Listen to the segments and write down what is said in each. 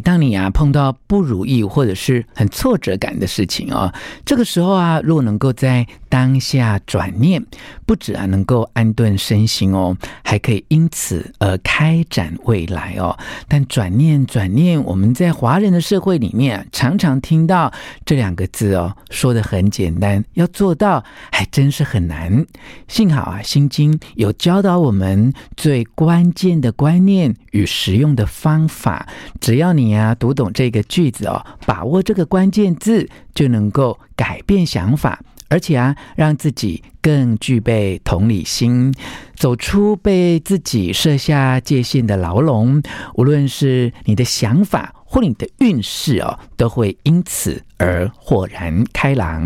当你啊碰到不如意或者是很挫折感的事情哦，这个时候啊，如果能够在当下转念，不止啊能够安顿身心哦，还可以因此而开展未来哦。但转念转念，我们在华人的社会里面啊，常常听到这两个字哦，说的很简单，要做到还真是很难。幸好啊，《心经》有教导我们最关键的观念与实用的方法，只要你啊读懂这个句子哦，把握这个关键字，就能够改变想法。而且啊，让自己更具备同理心，走出被自己设下界限的牢笼。无论是你的想法或你的运势哦，都会因此而豁然开朗。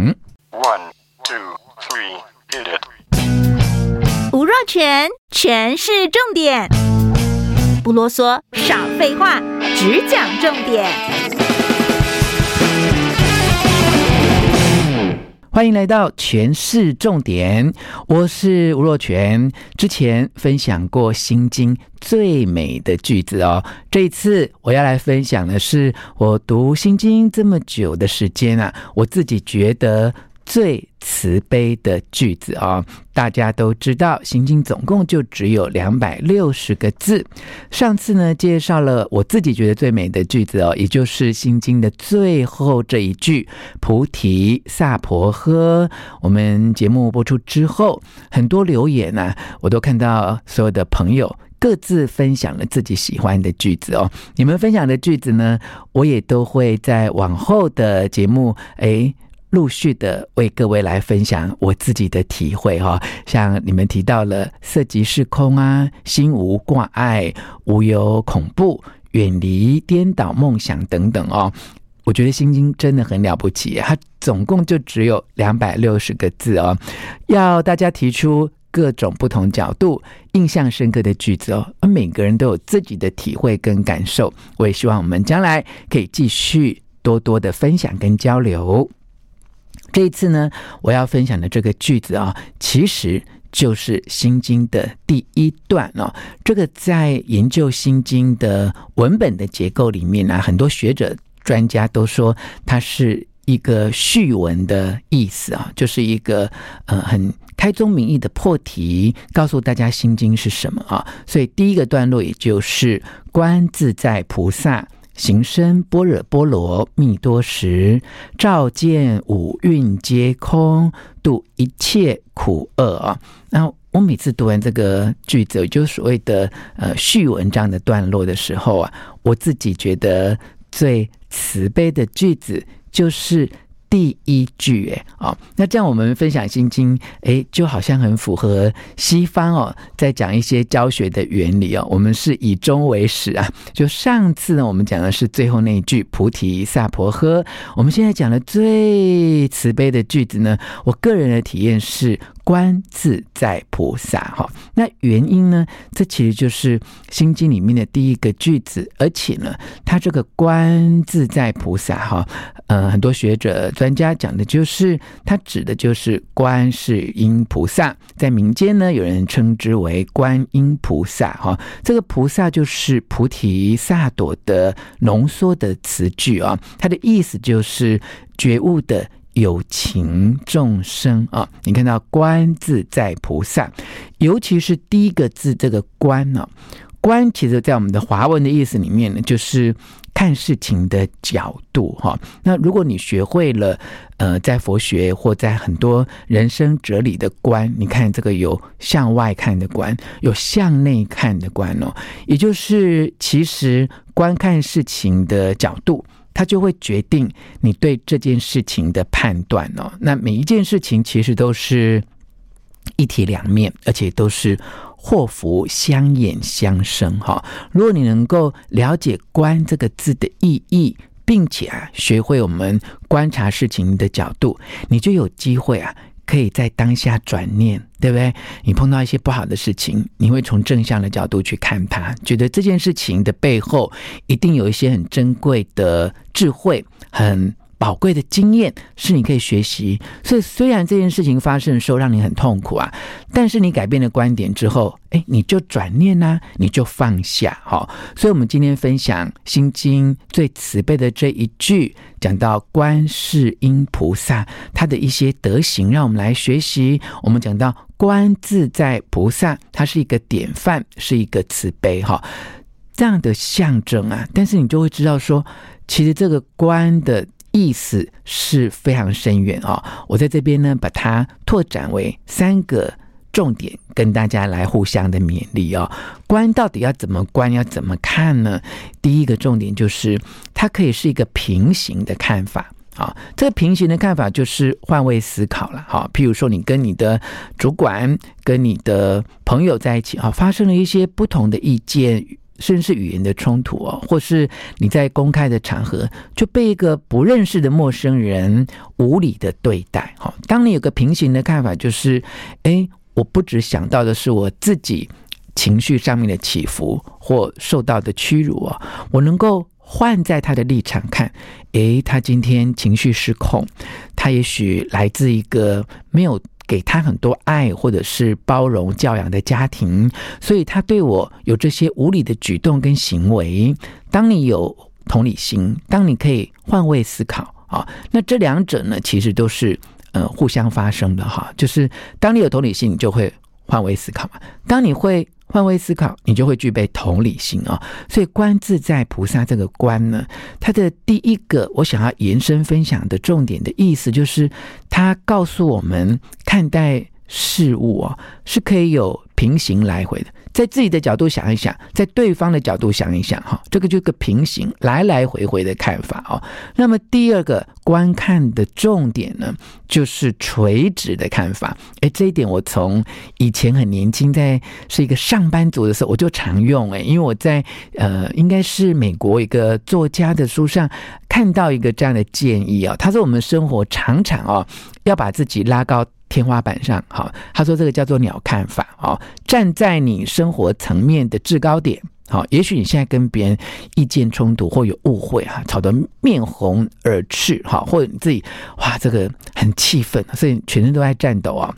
One, two, three, hit it. 吴若权，全是重点，不啰嗦，少废话，只讲重点。欢迎来到全市重点，我是吴若权。之前分享过《心经》最美的句子哦，这一次我要来分享的是我读《心经》这么久的时间啊，我自己觉得。最慈悲的句子啊、哦，大家都知道，《心经》总共就只有两百六十个字。上次呢，介绍了我自己觉得最美的句子哦，也就是《心经》的最后这一句“菩提萨婆诃”。我们节目播出之后，很多留言呢、我都看到所有的朋友各自分享了自己喜欢的句子哦。你们分享的句子呢，我也都会在往后的节目诶。陆续的为各位来分享我自己的体会哈，像你们提到了色即是空啊，心无挂碍，无有恐怖，远离颠倒梦想等等哦。我觉得《心经》真的很了不起，它总共就只有两百六十个字哦，要大家提出各种不同角度、印象深刻的句子哦，每个人都有自己的体会跟感受。我也希望我们将来可以继续多多的分享跟交流。这一次呢，我要分享的这个句子啊，其实就是《心经》的第一段哦。这个在研究《心经》的文本的结构里面呢，很多学者专家都说它是一个序文的意思啊，就是一个呃很开宗明义的破题，告诉大家《心经》是什么啊。所以第一个段落也就是观自在菩萨。行深般若波罗蜜多时，照见五蕴皆空，度一切苦厄啊！那我每次读完这个句子，就是所谓的呃序文章的段落的时候啊，我自己觉得最慈悲的句子就是。第一句，哎，哦，那这样我们分享心经，哎，就好像很符合西方哦，在讲一些教学的原理哦。我们是以中为始啊。就上次呢，我们讲的是最后那一句“菩提萨婆诃”，我们现在讲的最慈悲的句子呢，我个人的体验是。观自在菩萨，哈，那原因呢？这其实就是《心经》里面的第一个句子，而且呢，它这个观自在菩萨，哈，呃，很多学者专家讲的就是，它指的就是观世音菩萨，在民间呢，有人称之为观音菩萨，哈，这个菩萨就是菩提萨埵的浓缩的词句啊，它的意思就是觉悟的。有情众生啊，你看到观自在菩萨，尤其是第一个字这个观呢，观其实在我们的华文的意思里面呢，就是看事情的角度哈。那如果你学会了呃，在佛学或在很多人生哲理的观，你看这个有向外看的观，有向内看的观哦，也就是其实观看事情的角度。它就会决定你对这件事情的判断哦。那每一件事情其实都是一体两面，而且都是祸福相掩相生哈。如果你能够了解“观”这个字的意义，并且啊学会我们观察事情的角度，你就有机会啊。可以在当下转念，对不对？你碰到一些不好的事情，你会从正向的角度去看它，觉得这件事情的背后一定有一些很珍贵的智慧，很宝贵的经验是你可以学习。所以虽然这件事情发生的时候让你很痛苦啊，但是你改变了观点之后，哎，你就转念呐、你就放下。好，所以我们今天分享《心经》最慈悲的这一句，讲到观世音菩萨他的一些德行，让我们来学习。我们讲到观自在菩萨，他是一个典范，是一个慈悲哈。这样的象征啊，但是你就会知道说，其实这个“观”的意思是非常深远啊、哦。我在这边呢，把它拓展为三个重点，跟大家来互相的勉励哦。观到底要怎么观，要怎么看呢？第一个重点就是，它可以是一个平行的看法啊、这个平行的看法就是换位思考了。好、譬如说，你跟你的主管、跟你的朋友在一起啊、发生了一些不同的意见。甚至是语言的冲突哦，或是你在公开的场合就被一个不认识的陌生人无理的对待。哈，当你有个平行的看法，就是，哎，我不只想到的是我自己情绪上面的起伏或受到的屈辱哦，我能够换在他的立场看，哎，他今天情绪失控，他也许来自一个没有。给他很多爱，或者是包容教养的家庭，所以他对我有这些无理的举动跟行为。当你有同理心，当你可以换位思考啊，那这两者呢，其实都是呃互相发生的哈。就是当你有同理心，你就会换位思考嘛。当你会。换位思考，你就会具备同理心啊、哦。所以观自在菩萨这个观呢，它的第一个我想要延伸分享的重点的意思，就是它告诉我们看待事物啊、哦，是可以有平行来回的。在自己的角度想一想，在对方的角度想一想，哈，这个就个平行来来回回的看法哦。那么第二个观看的重点呢，就是垂直的看法。诶，这一点我从以前很年轻，在是一个上班族的时候，我就常用。诶，因为我在呃，应该是美国一个作家的书上看到一个这样的建议啊。他说我们生活常常哦，要把自己拉高。天花板上，好，他说这个叫做鸟看法，哦，站在你生活层面的制高点，好，也许你现在跟别人意见冲突或有误会，哈，吵得面红耳赤，哈，或者你自己哇，这个很气愤，所以全身都在颤抖啊。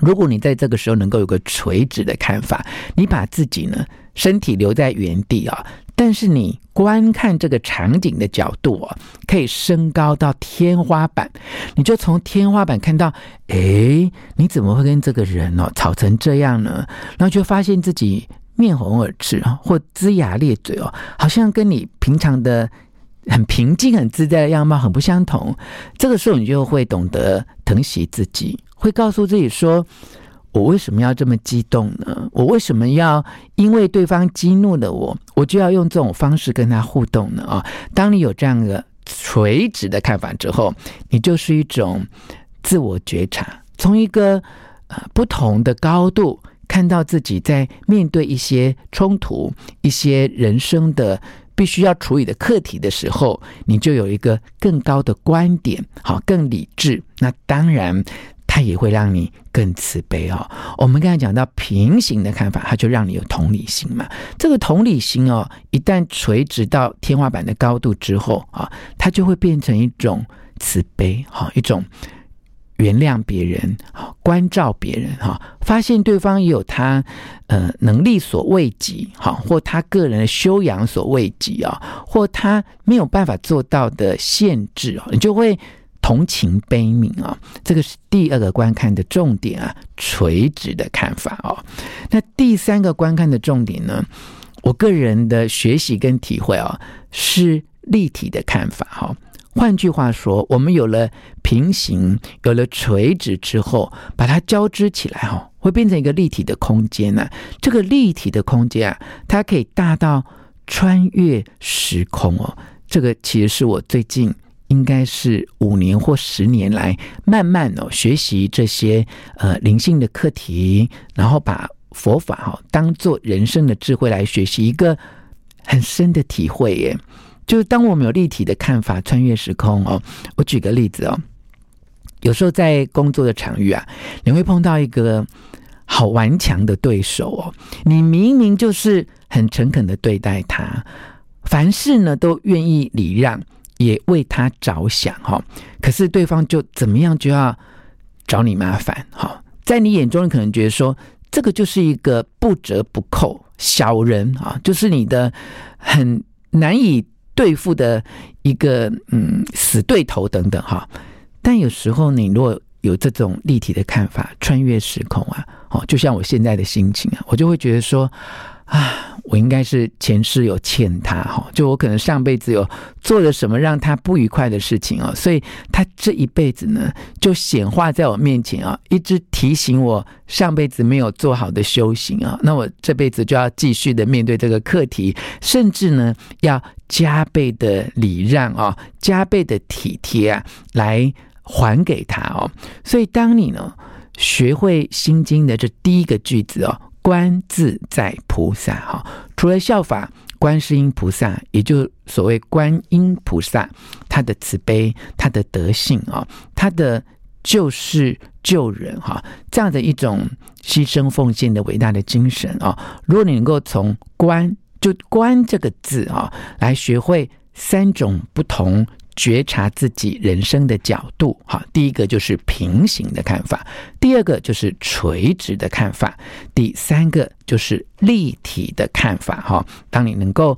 如果你在这个时候能够有个垂直的看法，你把自己呢，身体留在原地啊。但是你观看这个场景的角度啊，可以升高到天花板，你就从天花板看到，哎，你怎么会跟这个人哦吵成这样呢？然后就发现自己面红耳赤啊，或龇牙咧嘴哦，好像跟你平常的很平静、很自在的样貌很不相同。这个时候，你就会懂得疼惜自己，会告诉自己说。我为什么要这么激动呢？我为什么要因为对方激怒了我，我就要用这种方式跟他互动呢？啊，当你有这样的垂直的看法之后，你就是一种自我觉察，从一个呃不同的高度看到自己在面对一些冲突、一些人生的必须要处理的课题的时候，你就有一个更高的观点，好，更理智。那当然。它也会让你更慈悲哦。我们刚才讲到平行的看法，它就让你有同理心嘛。这个同理心哦，一旦垂直到天花板的高度之后啊，它就会变成一种慈悲哈，一种原谅别人啊，关照别人哈，发现对方也有他呃能力所未及哈，或他个人的修养所未及啊，或他没有办法做到的限制哦，你就会。同情悲悯啊，这个是第二个观看的重点啊，垂直的看法哦。那第三个观看的重点呢，我个人的学习跟体会啊，是立体的看法哈。换句话说，我们有了平行，有了垂直之后，把它交织起来哈，会变成一个立体的空间呢。这个立体的空间啊，它可以大到穿越时空哦。这个其实是我最近。应该是五年或十年来，慢慢哦学习这些呃灵性的课题，然后把佛法哈当做人生的智慧来学习，一个很深的体会耶。就是当我们有立体的看法，穿越时空哦。我举个例子哦，有时候在工作的场域啊，你会碰到一个好顽强的对手哦，你明明就是很诚恳的对待他，凡事呢都愿意礼让。也为他着想哈，可是对方就怎么样就要找你麻烦哈，在你眼中你可能觉得说这个就是一个不折不扣小人啊，就是你的很难以对付的一个嗯死对头等等哈，但有时候你如果有这种立体的看法，穿越时空啊，哦，就像我现在的心情啊，我就会觉得说。啊，我应该是前世有欠他哈，就我可能上辈子有做了什么让他不愉快的事情啊，所以他这一辈子呢就显化在我面前啊，一直提醒我上辈子没有做好的修行啊，那我这辈子就要继续的面对这个课题，甚至呢要加倍的礼让啊，加倍的体贴啊，来还给他哦。所以当你呢学会心经的这第一个句子哦。观自在菩萨，哈，除了效法观世音菩萨，也就所谓观音菩萨，他的慈悲，他的德性啊，他的救世救人，哈，这样的一种牺牲奉献的伟大的精神啊，如果你能够从观，就观这个字啊，来学会三种不同。觉察自己人生的角度，哈，第一个就是平行的看法，第二个就是垂直的看法，第三个就是立体的看法，哈。当你能够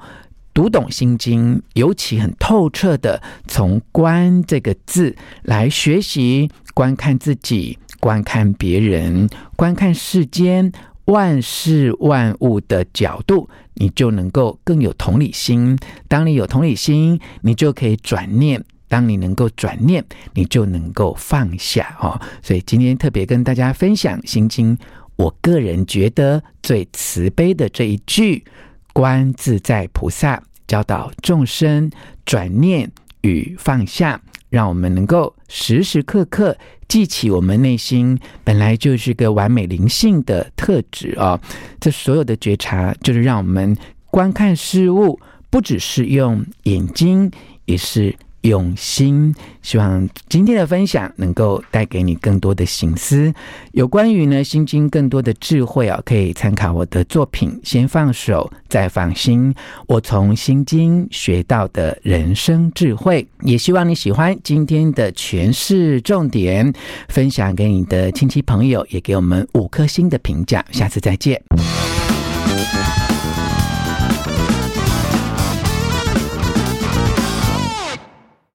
读懂心经，尤其很透彻的从“观”这个字来学习观看自己、观看别人、观看世间。万事万物的角度，你就能够更有同理心。当你有同理心，你就可以转念。当你能够转念，你就能够放下哦。所以今天特别跟大家分享《心经》，我个人觉得最慈悲的这一句“观自在菩萨”，教导众生转念与放下。让我们能够时时刻刻记起我们内心本来就是个完美灵性的特质啊、这所有的觉察，就是让我们观看事物，不只是用眼睛，也是。用心，希望今天的分享能够带给你更多的省思。有关于呢《心经》更多的智慧啊，可以参考我的作品《先放手，再放心》。我从《心经》学到的人生智慧，也希望你喜欢今天的诠释重点，分享给你的亲戚朋友，也给我们五颗星的评价。下次再见。